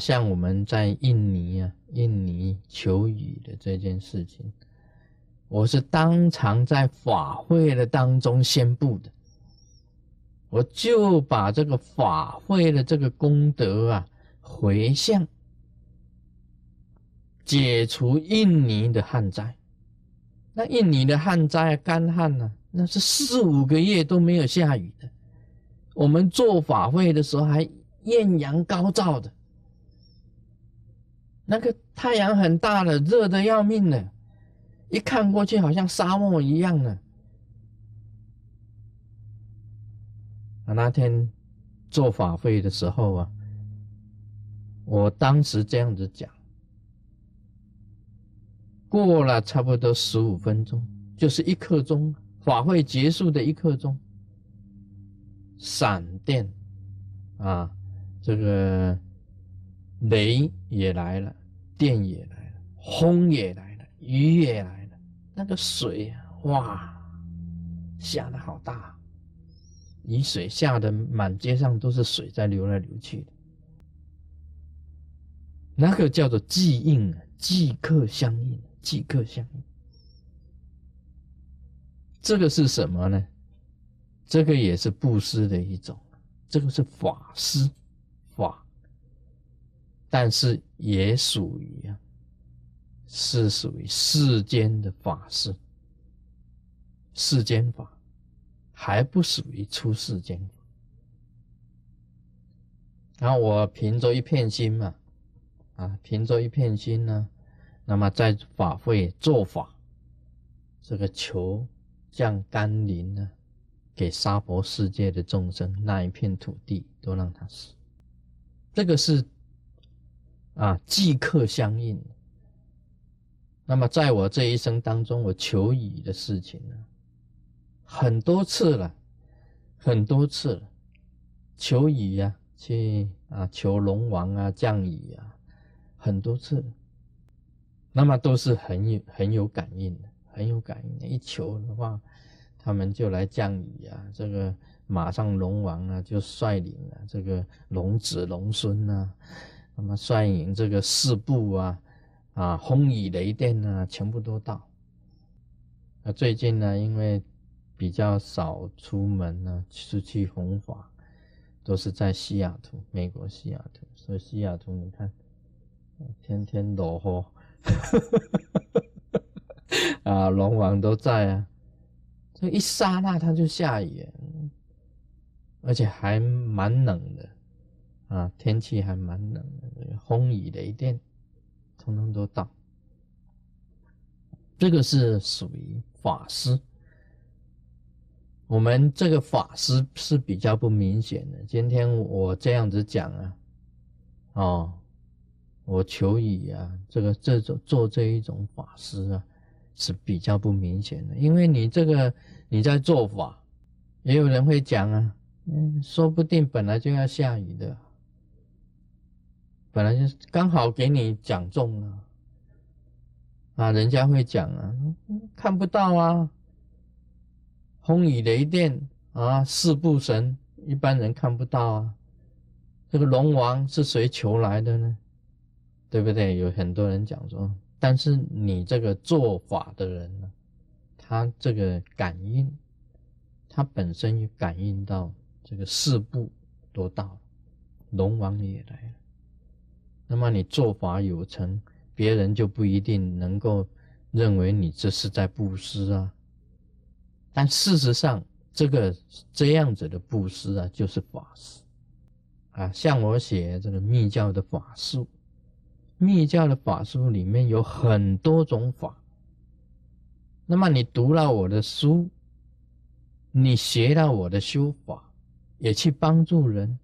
像我们在印尼啊，印尼求雨的这件事情，我是当场在法会的当中宣布的，我就把这个法会的这个功德啊回向，解除印尼的旱灾。那印尼的旱灾干旱呢，那是四五个月都没有下雨的。我们做法会的时候还艳阳高照的。那个太阳很大了，热的要命了，一看过去好像沙漠一样的。啊，那天做法会的时候啊，我当时这样子讲，过了差不多十五分钟，就是一刻钟，法会结束的一刻钟，闪电啊，这个雷也来了。电也来了，风也来了，雨也来了，那个水，哇，下的好大，雨水下的满街上都是水在流来流去的，那个叫做即应啊，即刻相应，即刻相应。这个是什么呢？这个也是布施的一种，这个是法施法。但是也属于啊，是属于世间的法事，世间法还不属于出世间法。然后我凭着一片心嘛，啊，凭着一片心呢，那么在法会做法，这个求降甘霖呢，给娑婆世界的众生那一片土地都让他死，这个是。啊，即刻相应。那么，在我这一生当中，我求雨的事情呢，很多次了，很多次了，求雨呀，去啊，求龙王啊降雨啊，很多次。那么都是很有很有感应的，很有感应的。一求的话，他们就来降雨啊，这个马上龙王啊就率领了这个龙子龙孙啊。那么率领这个四部啊，啊，风雨雷电啊，全部都到。那最近呢，因为比较少出门呢，出去弘法，都是在西雅图，美国西雅图。所以西雅图你看，天天落雨，啊，龙王都在啊。这一刹那它就下雨，而且还蛮冷的。啊，天气还蛮冷的，风雨雷电，通通都到。这个是属于法师，我们这个法师是比较不明显的。今天我这样子讲啊，哦，我求雨啊，这个这种做这一种法师啊，是比较不明显的，因为你这个你在做法，也有人会讲啊，嗯，说不定本来就要下雨的。本来就是刚好给你讲中了啊，人家会讲啊，看不到啊，风雨雷电啊，四部神一般人看不到啊，这个龙王是谁求来的呢？对不对？有很多人讲说，但是你这个做法的人呢，他这个感应，他本身也感应到这个四部都到，龙王也来了。那么你做法有成，别人就不一定能够认为你这是在布施啊。但事实上，这个这样子的布施啊，就是法师啊。像我写这个密教的法术，密教的法术里面有很多种法。那么你读了我的书，你学了我的修法，也去帮助人，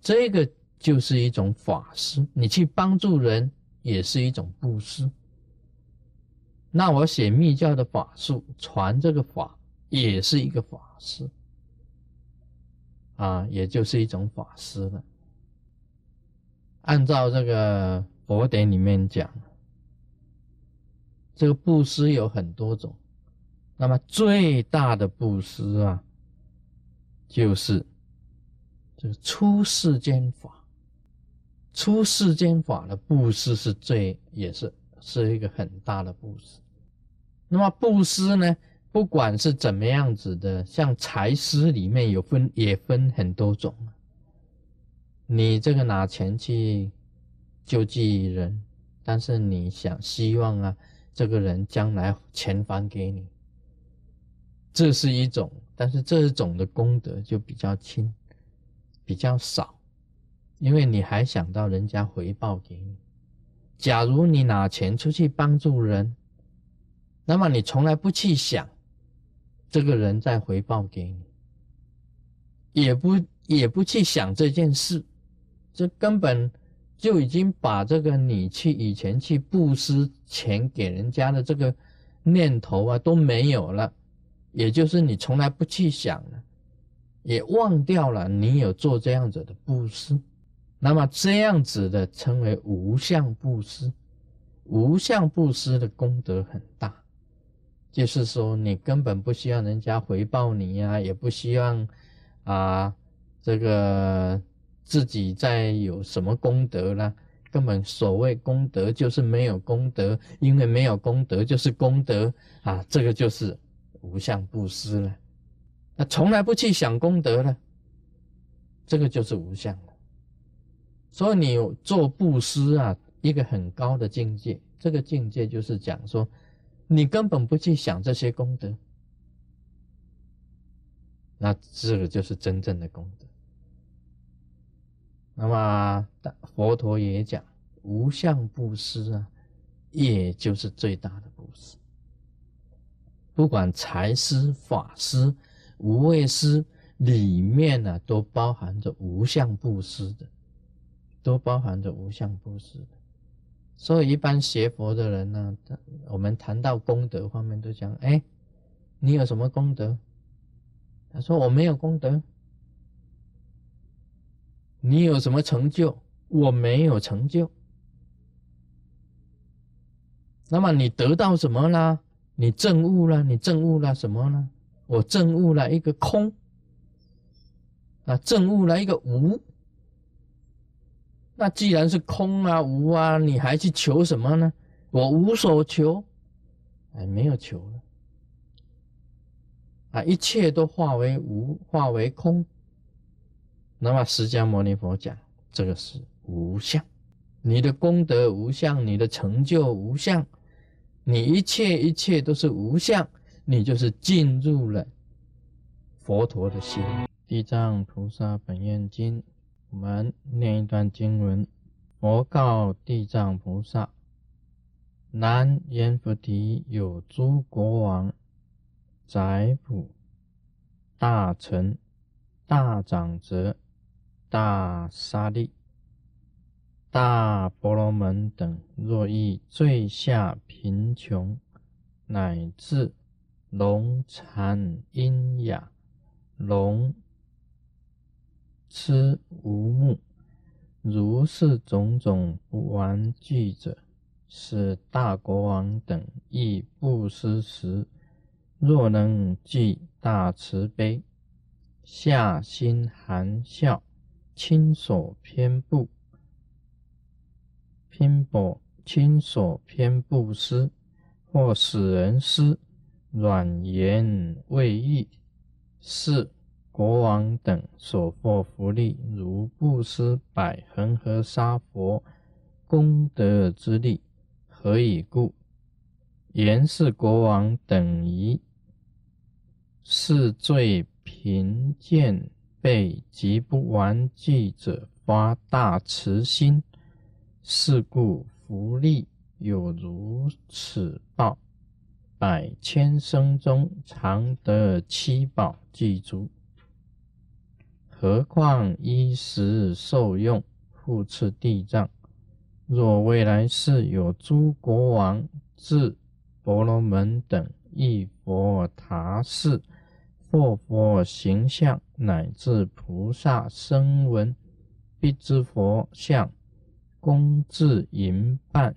这个。就是一种法师，你去帮助人也是一种布施。那我写密教的法术，传这个法也是一个法师，啊，也就是一种法师了。按照这个佛典里面讲，这个布施有很多种，那么最大的布施啊，就是这个出世间法。出世间法的布施是最也是是一个很大的布施。那么布施呢，不管是怎么样子的，像财施里面有分也分很多种。你这个拿钱去救济人，但是你想希望啊，这个人将来钱还给你，这是一种，但是这种的功德就比较轻，比较少，因为你还想到人家回报给你。假如你拿钱出去帮助人，那么你从来不去想这个人在回报给你，也不也不去想这件事。这根本就已经把这个你去以前去布施钱给人家的这个念头啊都没有了，也就是你从来不去想了，也忘掉了你有做这样子的布施，那么这样子的称为无相布施，无相布施的功德很大，就是说你根本不需要人家回报你呀，也不希望啊这个。自己在有什么功德啦？根本所谓功德就是没有功德，因为没有功德就是功德啊，这个就是无相布施了。那从来不去想功德了，这个就是无相了。所以你做布施啊，一个很高的境界，这个境界就是讲说，你根本不去想这些功德，那这个就是真正的功德。那么，佛陀也讲无相布施啊，也就是最大的布施。不管财施、法施、无畏施里面呢，都包含着无相布施的，都包含着无相布施。所以，一般学佛的人呢，他我们谈到功德方面，都讲：哎，你有什么功德？他说：我没有功德。你有什么成就？我没有成就。那么你得到什么啦？你证悟了？你证悟了什么呢？我证悟了一个空，啊，证悟了一个无。那既然是空啊、无啊，你还去求什么呢？我无所求，哎，没有求了，啊，一切都化为无，化为空。那么释迦牟尼佛讲，这个是无相，你的功德无相，你的成就无相，你一切一切都是无相，你就是进入了佛陀的心。地藏菩萨本愿经，我们念一段经文：佛告地藏菩萨，南阎浮提有诸国王、宰辅、大臣、大长者。大沙利、大婆罗门等，若遇最下贫穷，乃至聋残阴哑、聋痴无目，如是种种不玩具者，是大国王等亦不施时，若能具大慈悲，下心含笑。亲所偏不，偏薄亲所偏不施，或使人施软言未喻，是国王等所获福利，如布施百恒河沙佛功德之力，何以故？言是国王等于是最贫贱。被极不玩具者发大慈心，是故福利有如此报，百千生中常得七宝具足，何况衣食受用，复次地藏。若未来世有诸国王、至婆罗门等，一佛塔寺。或佛形象，乃至菩萨声闻，必知佛像，供至银半，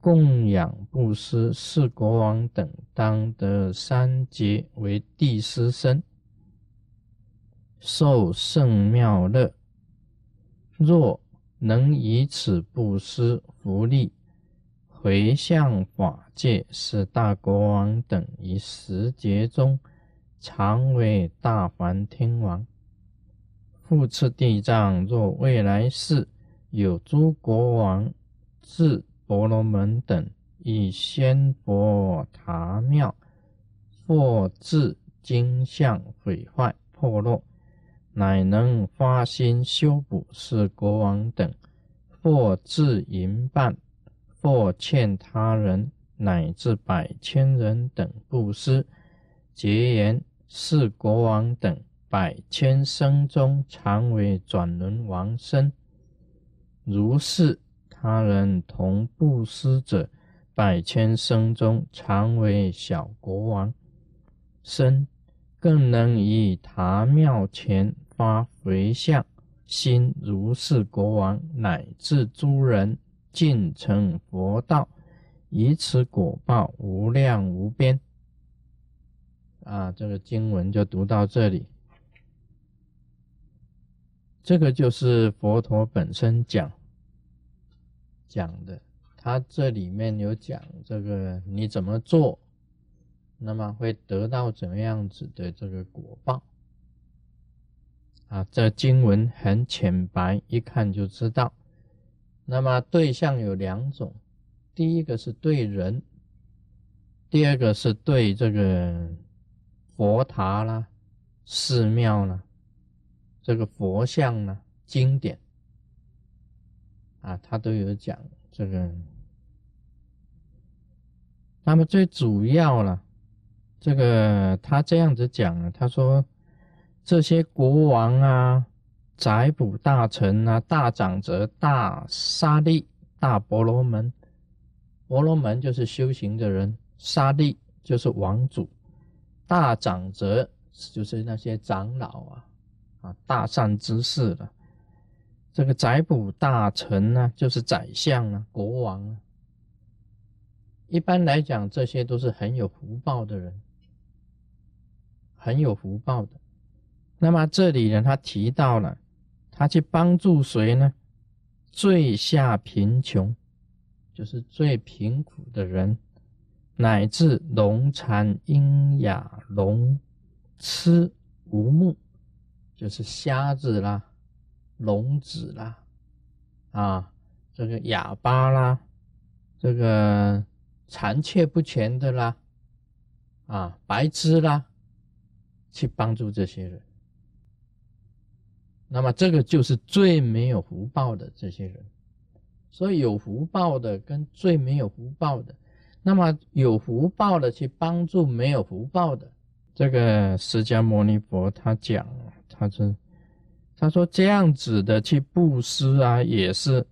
供养布施，是国王等当得三劫为地师身，受圣妙乐。若能以此布施福利回向法界，使大国王等于十劫中常为大梵天王。复次地藏，若未来世有诸国王至婆罗门等，以仙佛塔庙，或至金像毁坏破落。乃能发心修补，是国王等，或自营办，或欠他人，乃至百千人等布施，结言是国王等百千生中常为转轮王身。如是他人同布施者，百千生中常为小国王身，更能以塔庙前。发回向心，如是国王乃至诸人尽成佛道，以此果报无量无边。啊，这个经文就读到这里。这个就是佛陀本身讲讲的，他这里面有讲这个你怎么做，那么会得到怎么样子的这个果报。啊，这经文很浅白，一看就知道。那么对象有两种，第一个是对人，第二个是对这个佛塔啦、寺庙啦、这个佛像啦、经典啊，他都有讲这个。那么最主要了，这个他这样子讲啊，他说。这些国王啊、宰捕大臣啊、大长者、大沙利、大婆罗门，婆罗门就是修行的人，沙利就是王主，大长者就是那些长老啊，啊，大善之士了。这个宰捕大臣呢，就是宰相啊、国王啊。一般来讲，这些都是很有福报的人，很有福报的。那么这里呢，他提到了，他去帮助谁呢？最下贫穷，就是最贫苦的人，乃至聋残喑哑聋痴无目，就是瞎子啦、聋子啦，啊，这个哑巴啦，这个残缺不全的啦，啊，白痴啦，去帮助这些人。那么这个就是最没有福报的这些人，所以有福报的跟最没有福报的，那么有福报的去帮助没有福报的，这个释迦牟尼佛他讲，他是他说这样子的去布施啊，也是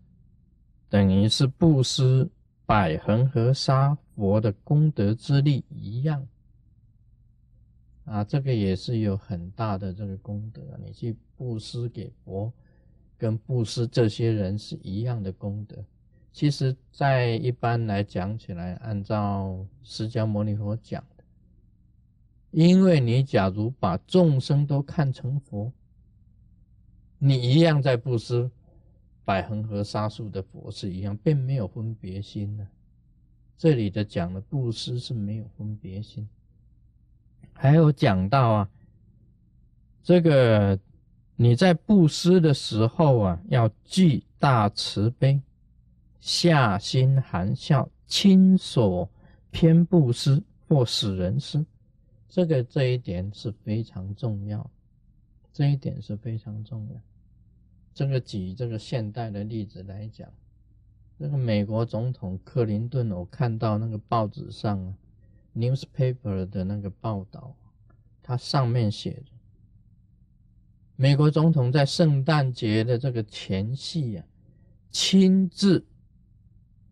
等于是布施百恒河沙佛的功德之力一样。啊，这个也是有很大的这个功德。你去布施给佛，跟布施这些人是一样的功德。其实，在一般来讲起来，按照释迦牟尼佛讲的，因为你假如把众生都看成佛，你一样在布施百恒河沙数的佛是一样，并没有分别心的。这里的讲的布施是没有分别心。还有讲到啊，这个你在布施的时候啊，要具大慈悲，下心含笑，亲手偏布施或使人施，这个这一点是非常重要，这一点是非常重要。这个举这个现代的例子来讲，那个美国总统克林顿，我看到那个报纸上啊。Newspaper 的那个报道，它上面写着，美国总统在圣诞节的这个前夕啊，亲自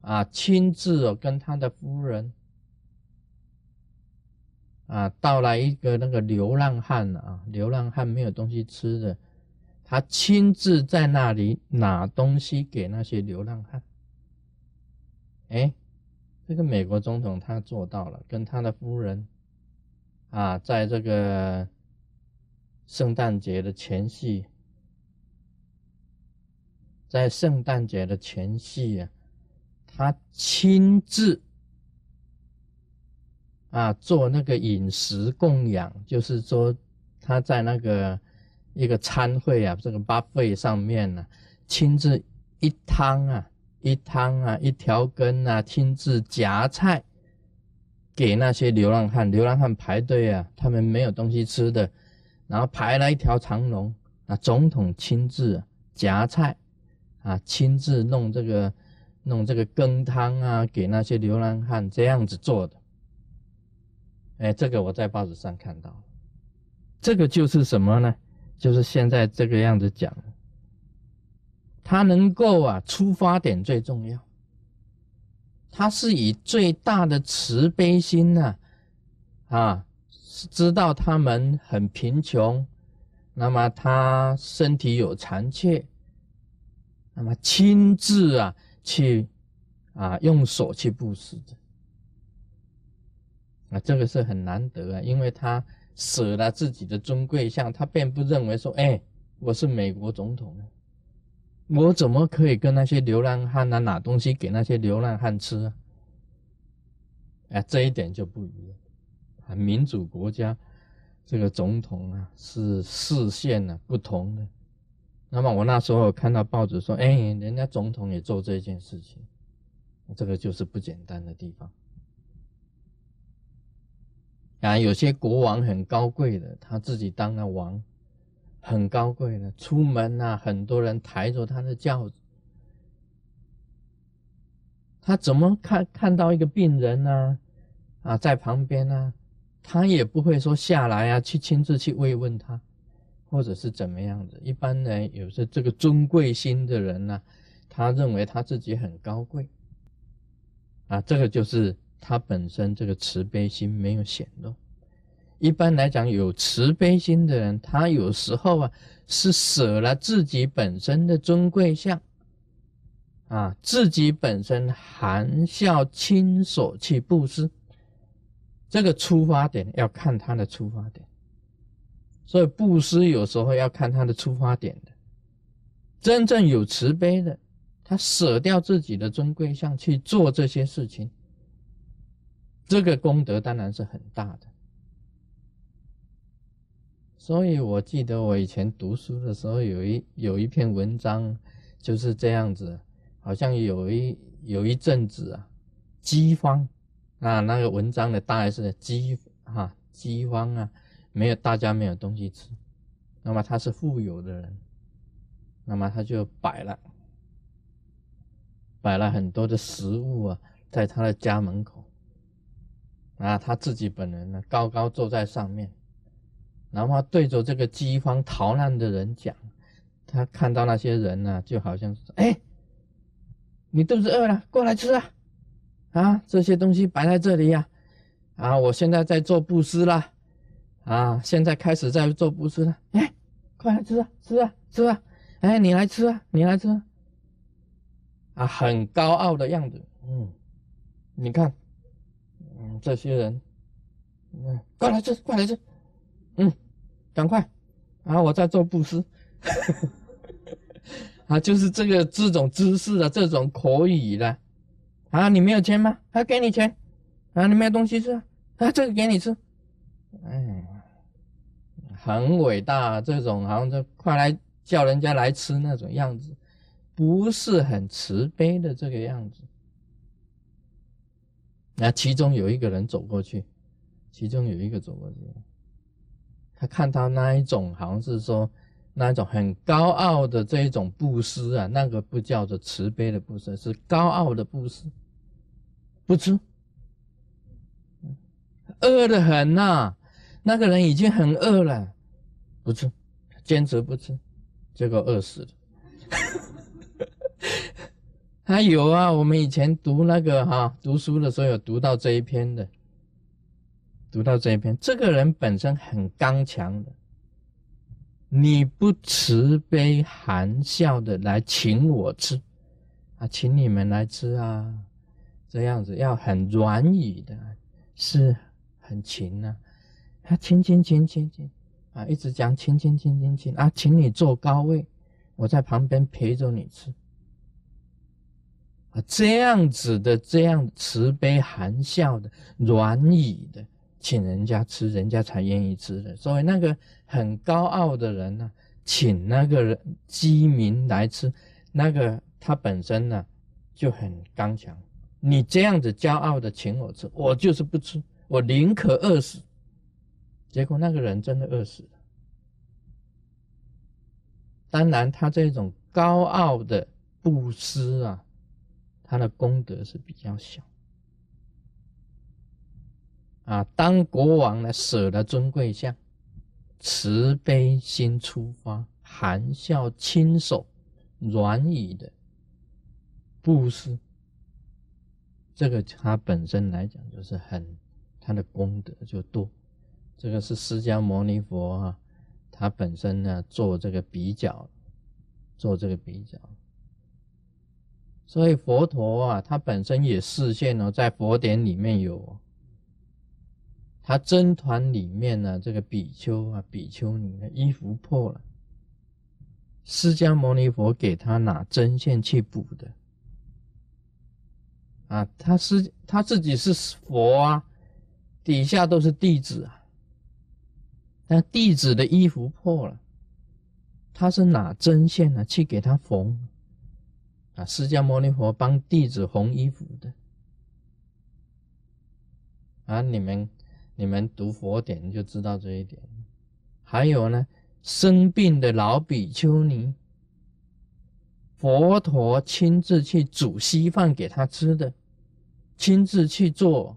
啊亲自哦跟他的夫人啊到来一个那个流浪汉啊，流浪汉没有东西吃的，他亲自在那里拿东西给那些流浪汉，哎。这个美国总统他做到了，跟他的夫人啊，在这个圣诞节的前夕，在圣诞节的前夕啊，他亲自啊做那个饮食供养，就是说他在那个一个餐会啊，这个巴费上面呢，亲自一汤啊，一汤啊，一条根啊，亲自夹菜给那些流浪汉。流浪汉排队啊，他们没有东西吃的，然后排了一条长龙啊，总统亲自夹菜。啊，亲自弄这个，弄这个羹汤啊，给那些流浪汉这样子做的。哎，这个我在报纸上看到，这个就是什么呢？就是现在这个样子讲，他能够啊，出发点最重要，他是以最大的慈悲心呐，啊，知道他们很贫穷，那么他身体有残缺。那么亲自啊去啊用手去布施的啊，这个是很难得啊，因为他舍了自己的尊贵相，他并不认为说，哎，我是美国总统，我怎么可以跟那些流浪汉啊拿东西给那些流浪汉吃啊？哎，这一点就不一样啊，民主国家这个总统啊是视线呢不同的。那么我那时候看到报纸说，哎，人家总统也做这件事情，这个就是不简单的地方。啊，有些国王很高贵的，他自己当了王，很高贵的，出门啊，很多人抬着他的轿子，他怎么看看到一个病人呢？啊，在旁边呢，他也不会说下来啊，去亲自去慰问他。或者是怎么样的？一般呢，有时这个尊贵心的人呢，他认为他自己很高贵，啊，这个就是他本身这个慈悲心没有显露。一般来讲，有慈悲心的人，他有时候啊是舍了自己本身的尊贵相，啊，自己本身含笑亲手去布施。这个出发点要看他的出发点。所以布施有时候要看他的出发点的，真正有慈悲的，他舍掉自己的尊贵相去做这些事情，这个功德当然是很大的。所以我记得我以前读书的时候，有一有一篇文章就是这样子，好像有一有一阵子啊，饥荒啊，那个文章的大概是饥哈饥荒啊。没有，大家没有东西吃，那么他是富有的人，那么他就摆了，摆了很多的食物啊，在他的家门口，啊，他自己本人呢，高高坐在上面，然后对着这个饥荒逃难的人讲，他看到那些人呢，就好像是，哎，你肚子饿了，过来吃啊，啊，这些东西摆在这里呀，啊，我现在在做布施啦。啊，现在开始在做布施了，哎，快来吃啊，吃啊，吃啊，哎，你来吃啊，你来吃，啊，很高傲的样子，嗯，你看，嗯，这些人，嗯，过来吃，过来吃，嗯，赶快，啊，我在做布施，啊，就是这个这种姿势的这种口语的，啊，你没有钱吗？还给你钱，啊，你没有东西吃，啊，这个给你吃。哎，很伟大，这种好像就快来叫人家来吃那种样子，不是很慈悲的这个样子。那其中有一个人走过去，其中有一个走过去，他看到那一种好像是说那一种很高傲的这一种布施啊，那个不叫做慈悲的布施，是高傲的布施，不吃，饿得很呐。那个人已经很饿了，不吃，坚持不吃，结果饿死了。还有啊，我们以前读那个哈读书的时候有读到这一篇的，读到这一篇，这个人本身很刚强的，你不慈悲含笑的来请我吃，啊，请你们来吃啊，这样子要很软语的，是很勤啊。他请请请请请啊，一直讲请请请请请啊，请你坐高位我在旁边陪着你吃。啊，这样子的，这样慈悲含笑的、软语的，请人家吃，人家才愿意吃的。所以那个很高傲的人呢，请那个人饥民来吃，那个他本身呢就很刚强。你这样子骄傲的请我吃，我就是不吃，我宁可饿死。结果那个人真的饿死了。当然，他这种高傲的布施啊。他的功德是比较小啊。当国王呢舍了尊贵相，慈悲心出发，含笑亲手软语的布施，这个他本身来讲就是很他的功德就多。这个是释迦牟尼佛啊，他本身呢做这个比较，做这个比较。所以佛陀啊，他本身也示现了，在佛典里面有，他僧团里面呢，这个比丘啊、比丘尼的衣服破了，释迦牟尼佛给他拿针线去补的，啊，他是他自己是佛啊，底下都是弟子啊，但弟子的衣服破了，他是拿针线呢去给他缝。啊，释迦牟尼佛帮弟子缝衣服的啊，你们你们读佛典就知道这一点。还有呢，生病的老比丘尼，佛陀亲自去煮稀饭给他吃的，亲自去做，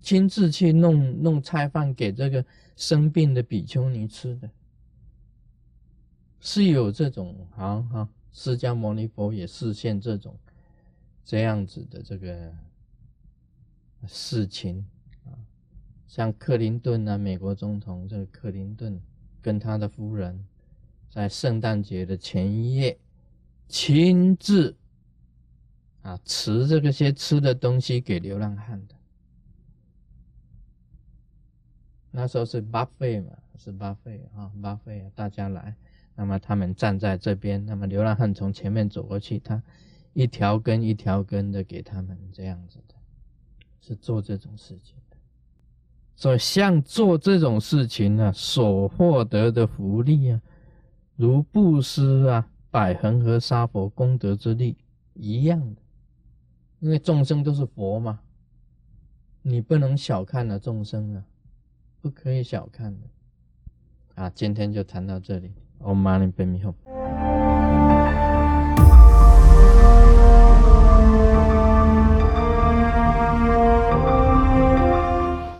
亲自去弄弄菜饭给这个生病的比丘尼吃的，是有这种好好。释迦牟尼佛也实现这种这样子的这个事情，像克林顿啊，美国总统这个克林顿跟他的夫人在圣诞节的前一夜亲自啊持这个些吃的东西给流浪汉的，那时候是巴费嘛，是巴费啊，巴费大家来。那么他们站在这边，那么流浪汉从前面走过去，他一条根一条根的给他们这样子的，是做这种事情。所以像做这种事情呢，所获得的福利啊，如布施啊、百恒和沙佛功德之力一样的，因为众生都是佛嘛，你不能小看了众生啊，不可以小看的。啊，今天就谈到这里。Om Mani Padme Hum